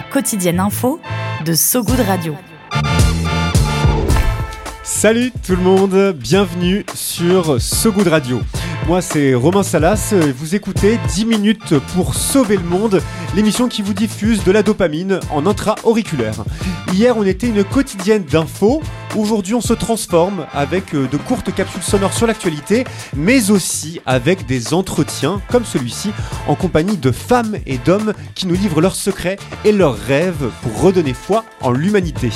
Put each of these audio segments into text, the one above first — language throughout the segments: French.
Quotidienne info de So Good Radio. Salut tout le monde, bienvenue sur So Good Radio. Moi c'est Romain Salas vous écoutez 10 minutes pour sauver le monde, l'émission qui vous diffuse de la dopamine en intra-auriculaire. Hier on était une quotidienne d'infos, aujourd'hui on se transforme avec euh, de courtes capsules sonores sur l'actualité, mais aussi avec des entretiens comme celui-ci en compagnie de femmes et d'hommes qui nous livrent leurs secrets et leurs rêves pour redonner foi en l'humanité.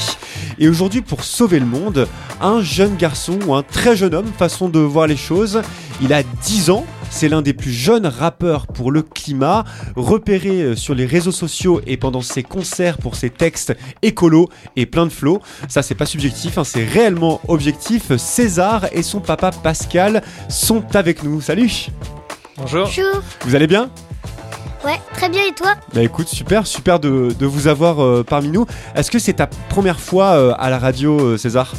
Et aujourd'hui pour sauver le monde, un jeune garçon ou un très jeune homme, façon de voir les choses, il a 10 ans. C'est l'un des plus jeunes rappeurs pour le climat, repéré euh, sur les réseaux sociaux et pendant ses concerts pour ses textes écolos et plein de flow. Ça, c'est pas subjectif, hein, c'est réellement objectif. César et son papa Pascal sont avec nous. Salut Bonjour. Bonjour. Vous allez bien? Ouais, très bien et toi? Bah écoute, super, super de, de vous avoir euh, parmi nous. Est-ce que c'est ta première fois euh, à la radio, euh, César?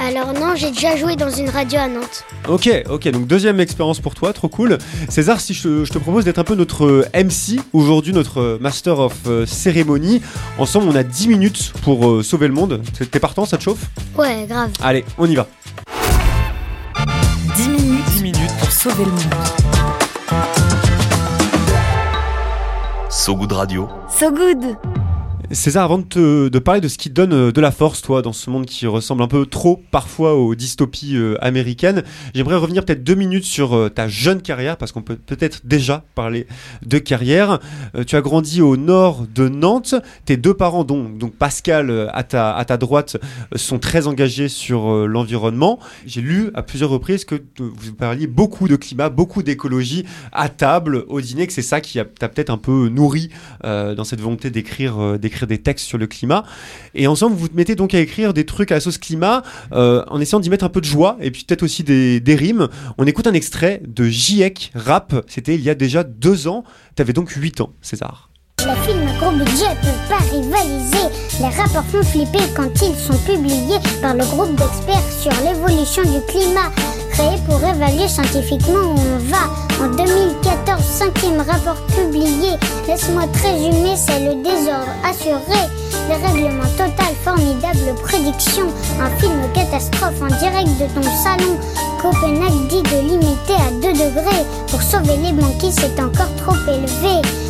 Alors non, j'ai déjà joué dans une radio à Nantes. Ok, ok, donc deuxième expérience pour toi, trop cool. César, si je, je te propose d'être un peu notre euh, MC, aujourd'hui notre euh, Master of euh, Cérémonie. Ensemble, on a 10 minutes pour euh, sauver le monde. T'es- T'es partant, ça te chauffe? Ouais, grave. Allez, on y va. 10 minutes, 10 minutes pour sauver le monde. So Good Radio. So Good César, avant de, te- parler de ce qui donne euh, de la force, toi, dans ce monde qui ressemble un peu trop parfois aux dystopies euh, américaines, j'aimerais revenir peut-être deux minutes sur euh, ta jeune carrière, parce qu'on peut peut-être déjà parler de carrière. Tu as grandi au nord de Nantes. Tes deux parents, dont donc Pascal à ta, à ta droite, sont très engagés sur l'environnement. J'ai lu à plusieurs reprises que vous parliez beaucoup de climat, beaucoup d'écologie à table, au dîner, que c'est ça qui t'a peut-être un peu nourri dans cette volonté d'écrire euh, des textes sur le climat. Et ensemble, vous vous mettez donc à écrire des trucs à sauce climat euh, en essayant d'y mettre un peu de joie et puis peut-être aussi des, rimes. On écoute un extrait de JEC Rap, c'était il y a déjà deux ans. T'avais donc 8 ans, César. Les films à gros budget peuvent pas rivaliser. Les rapports font flipper quand ils sont publiés par le groupe d'experts sur l'évolution du climat. Pour évaluer scientifiquement où on va. En 2014, cinquième rapport publié. Laisse-moi te résumer, c'est le désordre assuré. Dérèglement total, formidable prédiction. Un film catastrophe en direct de ton salon. Copenhague dit de limiter à 2 degrés. Pour sauver les banquis, c'est encore trop élevé.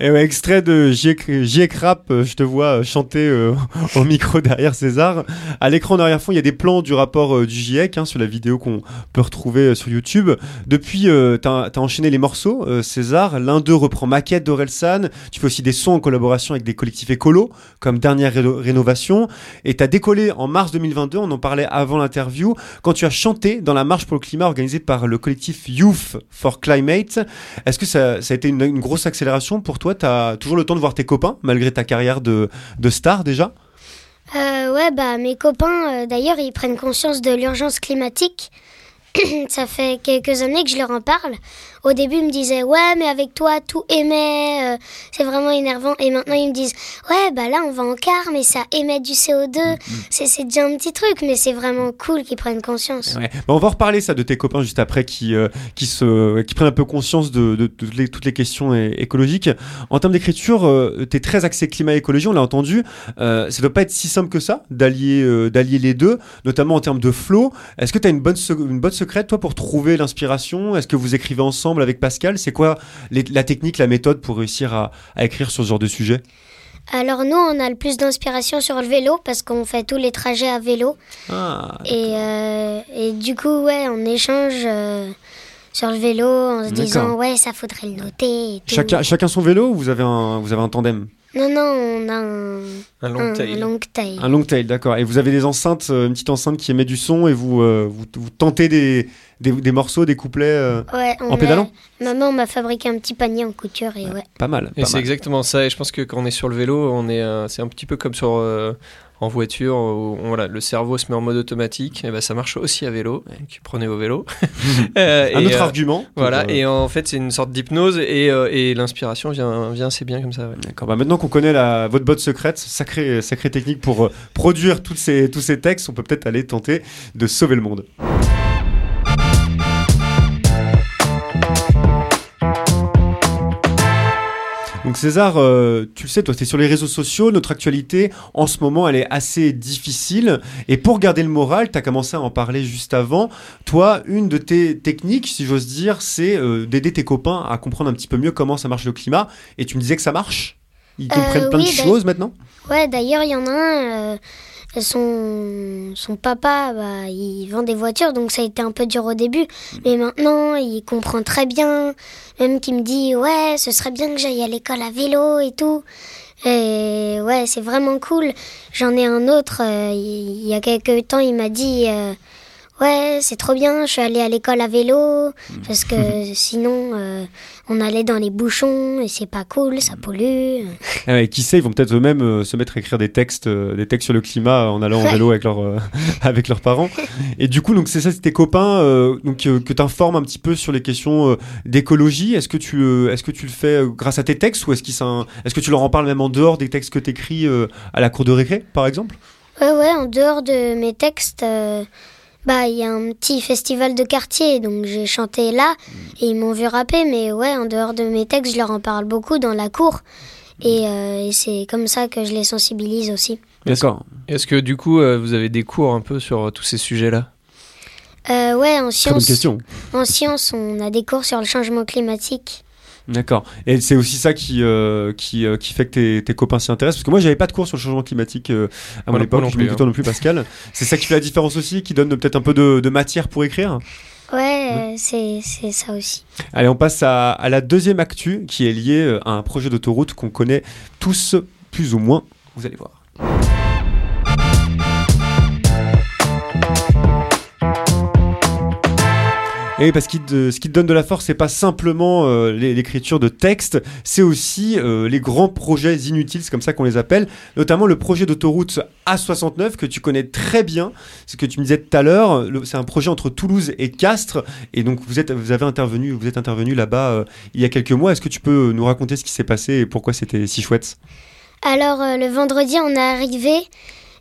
Extrait de JEC JEC Rap, euh, je te vois euh, chanter euh, au micro derrière César. À l'écran derrière fond, il y a des plans du rapport du GIEC hein, sur la vidéo qu'on peut retrouver sur YouTube. Depuis, t'as as enchaîné les morceaux, César. L'un d'eux reprend Maquette d'Orelsan. Tu fais aussi des sons en collaboration avec des collectifs écolos, comme Dernière Réno- Rénovation. Et t'as décollé en mars 2022, on en parlait avant l'interview, quand tu as chanté dans la marche pour le climat organisée par le collectif Youth for Climate. Est-ce que ça, a été une grosse accélération pour toi T'as toujours le temps de voir tes copains, malgré ta carrière de, de star déjà Euh, ouais, bah mes copains, euh, d'ailleurs, ils prennent conscience de l'urgence climatique. Ça fait quelques années que je leur en parle. Au début, ils me disaient ouais, mais avec toi, tout émet, euh, c'est vraiment énervant. Et maintenant, ils me disent ouais, bah là, on va en car, mais ça émet du CO2. C'est c'est déjà un petit truc, mais c'est vraiment cool qu'ils prennent conscience. Ouais. Bah, on va reparler ça de tes copains juste après qui, euh, qui, se, qui prennent un peu conscience de, de, de toutes, les, toutes les questions écologiques. En termes d'écriture, euh, tu es très axé climat-écologie, on l'a entendu. Euh, ça doit pas être si simple que ça d'allier d'allier les deux, notamment en termes de flow. Est-ce que tu as une bonne, une bonne secrète, toi, pour trouver l'inspiration? Est-ce que vous écrivez ensemble? Avec Pascal C'est quoi les- la technique, la méthode pour réussir à, à écrire sur ce genre de sujet? Alors nous, on a le plus d'inspiration sur le vélo parce qu'on fait tous les trajets à vélo. ah, Et, euh, et du coup, ouais, on échange euh, sur le vélo en se disant ouais, ça faudrait le noter. Et tout. chacun, chacun son vélo ou vous avez un, vous avez un tandem? Non, non, on a un, Un long un tail. long tail. Un long tail, d'accord. Et vous avez des enceintes, euh, une petite enceinte qui émet du son et vous, euh, vous, vous tentez des, des, des morceaux, des couplets euh, Ouais, En pédalant a- Maman m'a fabriqué un petit panier en couture et ouais. Pas mal. Et c'est exactement ça. Et je pense que quand on est sur le vélo, on est, euh, c'est un petit peu comme sur euh, en voiture où on- voilà, le cerveau se met en mode automatique. Et ben ça marche aussi à vélo. Donc prenez au vélo. Euh, Un et, autre euh, argument. Voilà. euh, Et en fait, c'est une sorte d'hypnose et, euh, et l'inspiration vient, vient assez bien comme ça. ouais. D'accord. Bah maintenant qu'on connaît la, votre botte secrète, sacrée, sacrée technique pour euh, produire toutes ces, tous ces textes, on peut peut-être aller tenter de sauver le monde. Donc César, euh, tu le sais, toi, tu es sur les réseaux sociaux, notre actualité en ce moment, elle est assez difficile. Et pour garder le moral, tu as commencé à en parler juste avant. Toi, une de tes techniques, si j'ose dire, c'est euh, d'aider tes copains à comprendre un petit peu mieux comment ça marche le climat. Et tu me disais que ça marche Ils Euh, comprennent plein oui, de bah- choses maintenant? Ouais, d'ailleurs, il y en a un, son, son papa, bah, il vend des voitures, donc ça a été un peu dur au début. Mais maintenant, il comprend très bien. Même qu'il me dit, ouais, ce serait bien que j'aille à l'école à vélo et tout. Et ouais, c'est vraiment cool. J'en ai un autre, euh, il il y a quelques temps, il m'a dit, euh, ouais, c'est trop bien, je suis allé à l'école à vélo, parce que sinon, euh, on allait dans les bouchons et c'est pas cool, ça pollue. Ah ouais, Qui sait, ils vont peut-être eux-mêmes euh, se mettre à écrire des textes, euh, des textes sur le climat en allant en vélo avec, leur, avec leurs parents. Et du coup, donc c'est ça, c'est tes copains donc, que tu informes un petit peu sur les questions d'écologie. Est-ce que, tu, est-ce que tu le fais grâce à tes textes ou est-ce, qu'ils est-ce que tu leur en parles même en dehors des textes que tu écris à la cour de récré, par exemple? Ouais, ouais, en dehors de mes textes, bah, il y a un petit festival de quartier, donc j'ai chanté là, et ils m'ont vu rapper, mais ouais, en dehors de mes textes, je leur en parle beaucoup dans la cour, et, euh, et c'est comme ça que je les sensibilise aussi. D'accord. Est-ce que du coup, euh, vous avez des cours un peu sur euh, tous ces sujets-là? Euh, ouais, en sciences, question. en sciences, on a des cours sur le changement climatique. D'accord. Et c'est aussi ça qui, euh, qui, euh, qui fait que tes, tes copains s'y intéressent? Parce que moi, j'avais pas de cours sur le changement climatique euh, à mon époque. non Je plus, me dis toi non plus, Pascal. c'est ça qui fait la différence aussi, qui donne peut-être un peu de, de matière pour écrire? Ouais, euh, c'est c'est ça aussi. Allez, on passe à, à la deuxième actu qui est liée à un projet d'autoroute qu'on connaît tous plus ou moins. Vous allez voir. Et parce que ce qui te donne de la force, c'est pas simplement euh, l'é- l'écriture de texte, c'est aussi euh, les grands projets inutiles, c'est comme ça qu'on les appelle, notamment le projet d'autoroute A69 que tu connais très bien, ce que tu me disais tout à l'heure, c'est un projet entre Toulouse et Castres, et donc vous êtes, avez intervenu, intervenu là-bas euh, il y a quelques mois. Est-ce que tu peux nous raconter ce qui s'est passé et pourquoi c'était si chouette? Alors, le vendredi, on est arrivé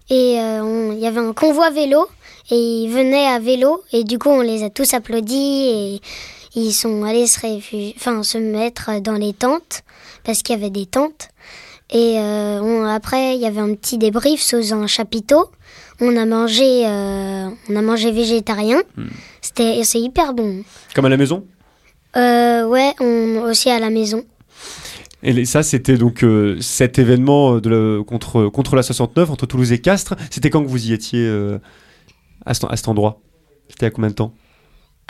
et il y avait un convoi vélo et ils venaient à vélo et du coup, on les a tous applaudis et ils sont allés se, réfugier, enfin, se mettre dans les tentes parce qu'il y avait des tentes. Et euh, on- après, il y avait un petit débrief sous un chapiteau. On a mangé, euh, on a mangé végétarien. C'était, c'est hyper bon. Comme à la maison? Euh, ouais, on, aussi à la maison. Et ça, c'était donc euh, cet événement de contre, contre la 69, entre Toulouse et Castres. C'était quand que vous y étiez euh, à, cet, à cet endroit? C'était à combien de temps?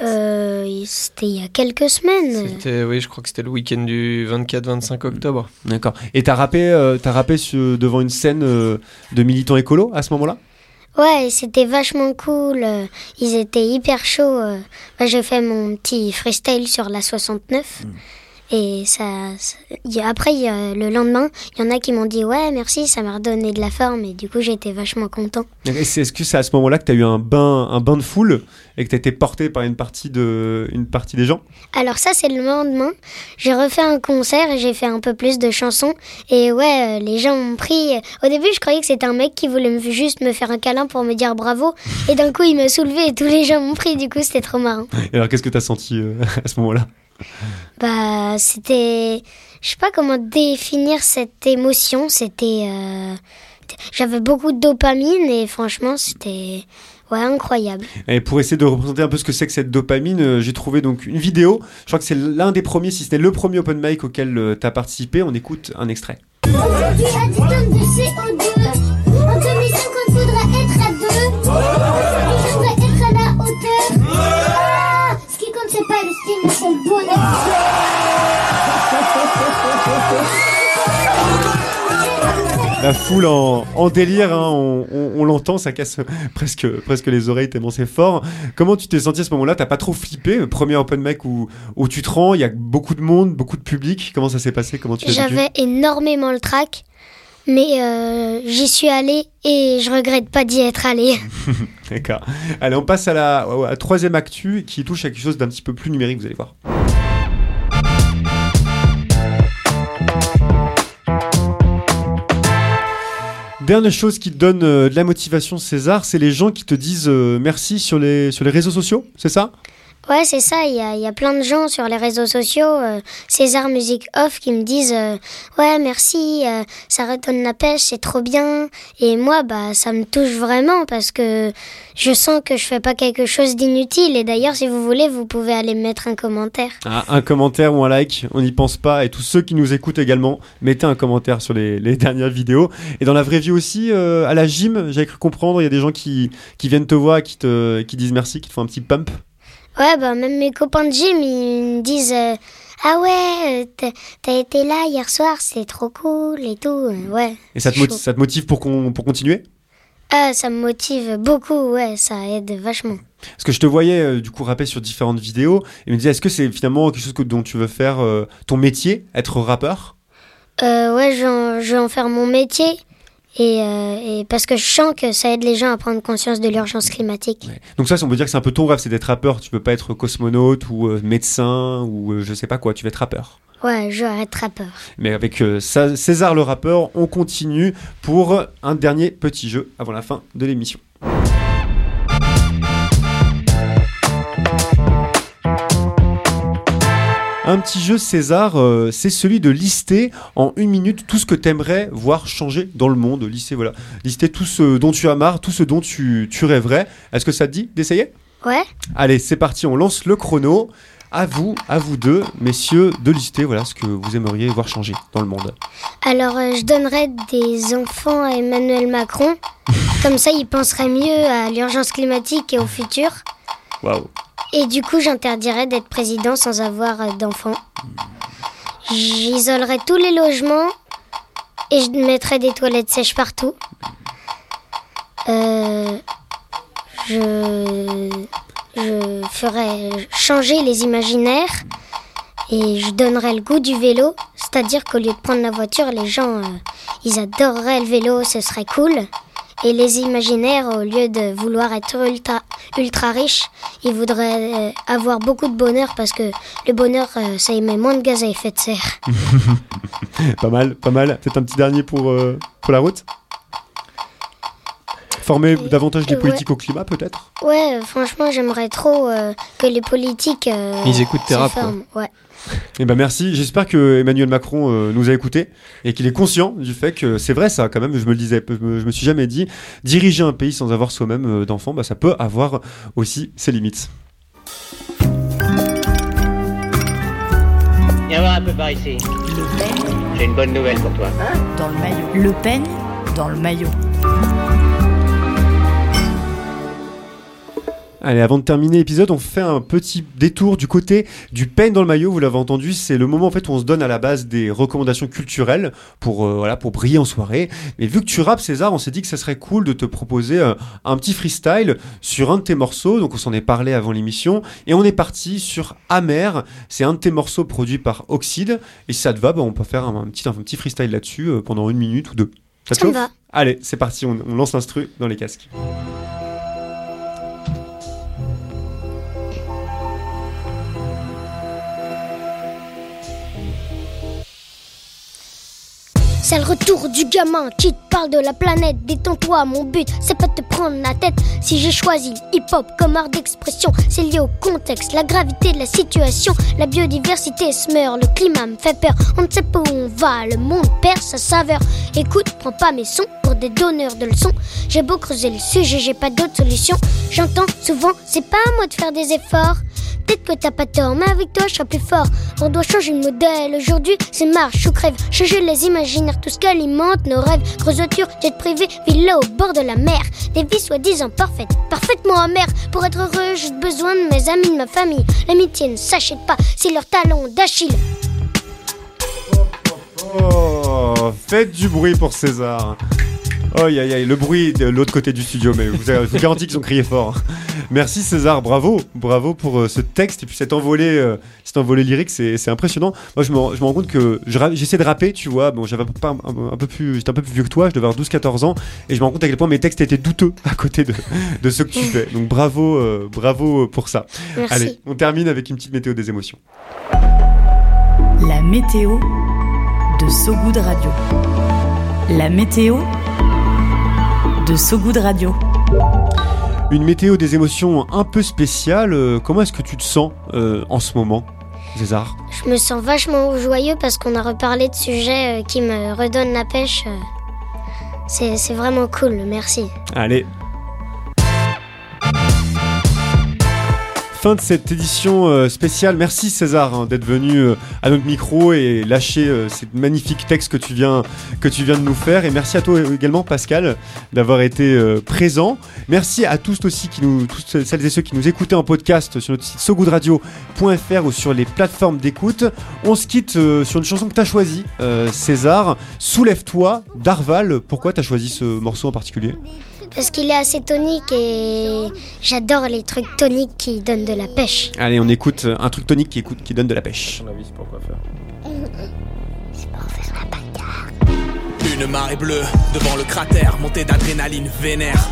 Euh, c'était il y a quelques semaines. C'était, oui, je crois que c'était le week-end du 24-25 octobre. D'accord. Et t'as rappé, euh, t'as rappé sur- devant une scène euh, de militants écolos à ce moment-là? Ouais, c'était vachement cool. Ils étaient hyper chauds. Bah, J'ai fait mon petit freestyle sur la 69. Et ça, ça- y a- après, y a- le lendemain, il y en a qui m'ont dit Ouais, merci, ça m'a redonné de la forme. Et du coup, j'étais vachement content. Est-ce que c'est à ce moment-là que t'as eu un bain, un bain de foule et que t'as été porté par une partie, de, une partie des gens? Alors, ça, c'est le lendemain. J'ai refait un concert et j'ai fait un peu plus de chansons. Et ouais, euh, les gens m'ont pris. Au début, je croyais que c'était un mec qui voulait juste me faire un câlin pour me dire bravo. Et d'un coup, il m'a soulevé et tous les gens m'ont pris. Du coup, c'était trop marrant. Et alors, qu'est-ce que t'as senti euh, à ce moment-là? Bah, c'était. Je sais pas comment définir cette émotion. C'était. euh, J'avais beaucoup de dopamine et franchement, c'était. Ouais, incroyable. Et pour essayer de représenter un peu ce que c'est que cette dopamine, euh, j'ai trouvé donc une vidéo. Je crois que c'est l'un des premiers, si ce n'est le premier open mic auquel tu as participé. On écoute un extrait. Tu as 10 tonnes de CO2. En 2050, faudra être à deux. J'aimerais être à la hauteur. Ah, ce qui compte, c'est pas le style, mais c'est le bonheur. La foule en, en délire, hein, on, on- on l'entend, ça casse presque, presque les oreilles tellement c'est fort. Comment tu t'es senti à ce moment-là? T'as pas trop flippé? Premier open mic où, où tu te rends, il y a beaucoup de monde, beaucoup de public. Comment ça s'est passé? Comment tu J'avais énormément le trac, mais euh, j'y suis allée et je regrette pas d'y être allée. D'accord. Allez, on passe à la, à la troisième actu qui touche à quelque chose d'un petit peu plus numérique, vous allez voir. Dernière chose qui te donne euh, de la motivation, César, c'est les gens qui te disent euh, merci sur les, sur les réseaux sociaux, c'est ça? Ouais, c'est ça, il y a, y a plein de gens sur les réseaux sociaux, euh, César Music Off, qui me disent euh, Ouais, merci, euh, ça redonne la pêche, c'est trop bien. Et moi, bah, ça me touche vraiment parce que je sens que je fais pas quelque chose d'inutile. Et d'ailleurs, si vous voulez, vous pouvez aller mettre un commentaire. Ah, Un commentaire ou un like, on n'y pense pas. Et tous ceux qui nous écoutent également, mettez un commentaire sur les, dernières vidéos. Et dans la vraie vie aussi, à la gym, j'avais cru comprendre, il y a des gens qui, qui viennent te voir, qui te qui disent merci, qui te font un petit pump. Ouais, bah, même mes copains de gym, ils me disent euh, Ah ouais, euh, t'as- été là hier soir, c'est trop cool et tout. Euh, Ouais. Et ça te, c'est moti- chaud. ça te motive pour, qu'on pour continuer? Ah, ça me motive beaucoup, ouais, ça aide vachement. Parce que je te voyais euh, du coup rapper sur différentes vidéos et me disais est-ce que c'est finalement quelque chose que, dont tu veux faire euh, ton métier, être rappeur? Euh, ouais, je vais, en, je vais en faire mon métier. Et, euh, et parce que je sens que ça aide les gens à prendre conscience de l'urgence climatique. Donc ça, on peut dire que c'est un peu ton rêve, c'est d'être rappeur. Tu peux pas être cosmonaute ou euh, médecin ou euh, je sais pas quoi, tu vas être rappeur. Ouais, je vais être rappeur. Mais avec euh, Sa- César le rappeur, on continue pour un dernier petit jeu avant la fin de l'émission. Un petit jeu César, euh, c'est celui de lister en une minute tout ce que t'aimerais voir changer dans le monde. Lister, voilà. Lister tout ce dont tu as marre, tout ce dont tu, tu rêverais. Est-ce que ça te dit d'essayer? Ouais. Allez, c'est parti, on lance le chrono. À vous, à vous deux, messieurs, de lister voilà ce que vous aimeriez voir changer dans le monde. Alors, euh, je donnerais des enfants à Emmanuel Macron. Comme ça, il penserait mieux à l'urgence climatique et au futur. Waouh. Et du coup, j'interdirais d'être président sans avoir euh, d'enfants. J'isolerais tous les logements et je mettrais des toilettes sèches partout. Euh, je, je ferais changer les imaginaires et je donnerais le goût du vélo. C'est-à-dire qu'au lieu de prendre la voiture, les gens, euh, ils adoreraient le vélo, ce serait cool. Et les imaginaires, au lieu de vouloir être ultra, ultra riches, ils voudraient euh, avoir beaucoup de bonheur parce que le bonheur, euh, ça émet moins de gaz à effet de serre. pas mal, pas mal. Peut-être un petit dernier pour, euh, pour la route? Former davantage les ouais. politiques au climat, peut-être Ouais, euh, franchement, j'aimerais trop euh, que les politiques. euh, Ils écoutent tes rap. Ouais. Eh ben merci. J'espère que Emmanuel Macron euh, nous a écoutés et qu'il est conscient du fait que c'est vrai ça quand même. Je me le disais, je me, je me suis jamais dit diriger un pays sans avoir soi-même euh, d'enfants, bah, ça peut avoir aussi ses limites. Viens voir un peu par ici. J'ai une bonne nouvelle pour toi. Dans le maillot. Le peigne dans le maillot. Allez, avant de terminer l'épisode, on fait un petit détour du côté du peigne dans le maillot. Vous l'avez entendu, c'est le moment en fait où on se donne à la base des recommandations culturelles pour euh, voilà pour briller en soirée. Mais vu que tu rappes César, on s'est dit que ça serait cool de te proposer euh, un petit freestyle sur un de tes morceaux. Donc on s'en est parlé avant l'émission et on est parti sur Amer. C'est un de tes morceaux produits par Oxide. Et si ça te va, bah, on peut faire un, un petit un petit freestyle là-dessus euh, pendant une minute ou deux. Ça te Ça chauffe va. Allez, c'est parti. On, on lance l'instru dans les casques. C'est le retour du gamin qui te parle de la planète. Détends-toi, mon but, c'est pas de te prendre la tête. Si j'ai choisi hip-hop comme art d'expression, c'est lié au contexte, la gravité de la situation. La biodiversité se meurt, le climat me fait peur. On ne sait pas où on va, le monde perd sa saveur. Écoute, prends pas mes sons pour des donneurs de leçons. J'ai beau creuser le sujet, j'ai pas d'autre solution. J'entends souvent, c'est pas à moi de faire des efforts. Peut-être que t'as pas tort, mais avec toi je serai plus fort. On doit changer de modèle. Aujourd'hui, c'est marche ou crève. Changer les imaginaires, tout ce qu'alimente nos rêves. Grosse voiture, jet privé, villa au bord de la mer. Des vies soi-disant parfaites, parfaitement amères. Pour être heureux, j'ai besoin de mes amis, de ma famille. L'amitié ne s'achète pas, c'est leur talon d'Achille. Oh, César. Faites du bruit pour César. Oh, aïe, aïe, le bruit de l'autre côté du studio, mais vous, je vous garantis qu'ils ont crié fort. Merci César, bravo, bravo pour euh, ce texte et puis cet envolé, euh, cet envolé lyrique, c'est c'est impressionnant. Moi, je me, je me rends compte que je j'essaie de rapper, tu vois. Bon, j'avais pas un, un- un peu plus, j'étais un peu plus vieux que toi, je devais avoir 12-14 ans, et je me rends compte à quel point mes textes étaient douteux à côté de, de ceux que tu fais. Donc bravo, euh, bravo pour ça. Merci. Allez, on termine avec une petite météo des émotions. La météo de So Good Radio. La météo de So Good Radio. Une météo des émotions un peu spéciale. euh, comment est-ce que tu te sens euh, en ce moment, César? Je me sens vachement joyeux parce qu'on a reparlé de sujets euh, qui me redonnent la pêche. c'est vraiment cool, merci. Allez. Fin de cette édition euh, spéciale. Merci César hein, d'être venu euh, à notre micro et lâcher euh, ces magnifiques textes que tu viens de nous faire. Et merci à toi également Pascal d'avoir été présent. Merci à tous aussi qui nous, toutes celles et ceux qui nous écoutaient en podcast sur notre site sogoodradio.fr ou sur les plateformes d'écoute. On se quitte sur une chanson que tu as choisie, César. Soulève-toi d'Arval. Pourquoi tu as choisi ce morceau en particulier? Parce qu'il est assez tonique et j'adore les trucs toniques qui donnent de la pêche. Allez, on écoute un truc tonique qui, écoute, qui donne de la pêche. Ton avis, c'est pourquoi faire Une marée bleue devant le cratère, montée d'adrénaline vénère.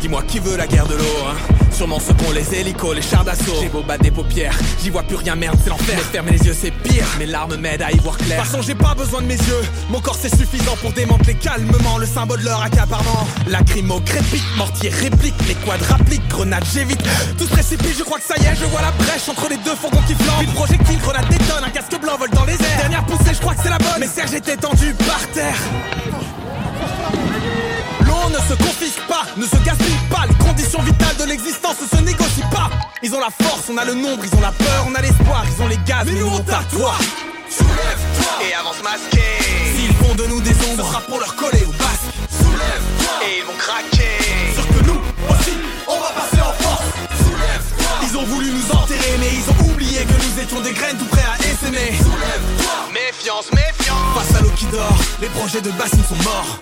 Dis-moi qui veut la guerre de l'eau, hein? Sûrement ceux qu'ont les hélicos, les chars d'assaut. J'ai beau des paupières, j'y vois plus rien, merde, c'est l'enfer. Fermer les yeux, c'est pire. Mes larmes m'aident à y voir clair. De toute façon, j'ai pas besoin de mes yeux. Mon corps, c'est suffisant pour démanteler calmement le symbole de leur accaparement. Lacrymo crépite, mortier réplique, les quads rappliques, grenades, j'évite. Tout se précipite, je crois que ça y est, je vois la brèche entre les deux fourgons qui flambent. Une projectile, grenade détonne, un casque blanc vole dans les airs. Dernière poussée, je crois que c'est la bonne. Mais Serge était tendu par terre. Ne se confisque pas, ne se gaspille pas. Les conditions vitales de l'existence ne se négocient pas. Ils ont la force, on a le nombre, ils ont la peur, on a l'espoir, ils ont les gaz, mais, nous on t'a toi. Soulève-toi et avance masqué. S'ils font de nous des ombres, ce sera pour leur coller au basque. Soulève-toi et ils vont craquer. Sûr que nous aussi, on va passer en force. Soulève-toi. Ils ont voulu nous enterrer, mais ils ont oublié que nous étions des graines tout prêts à essaimer. Soulève-toi. Méfiance, méfiance. Face à l'eau qui dort, les projets de bassine sont morts.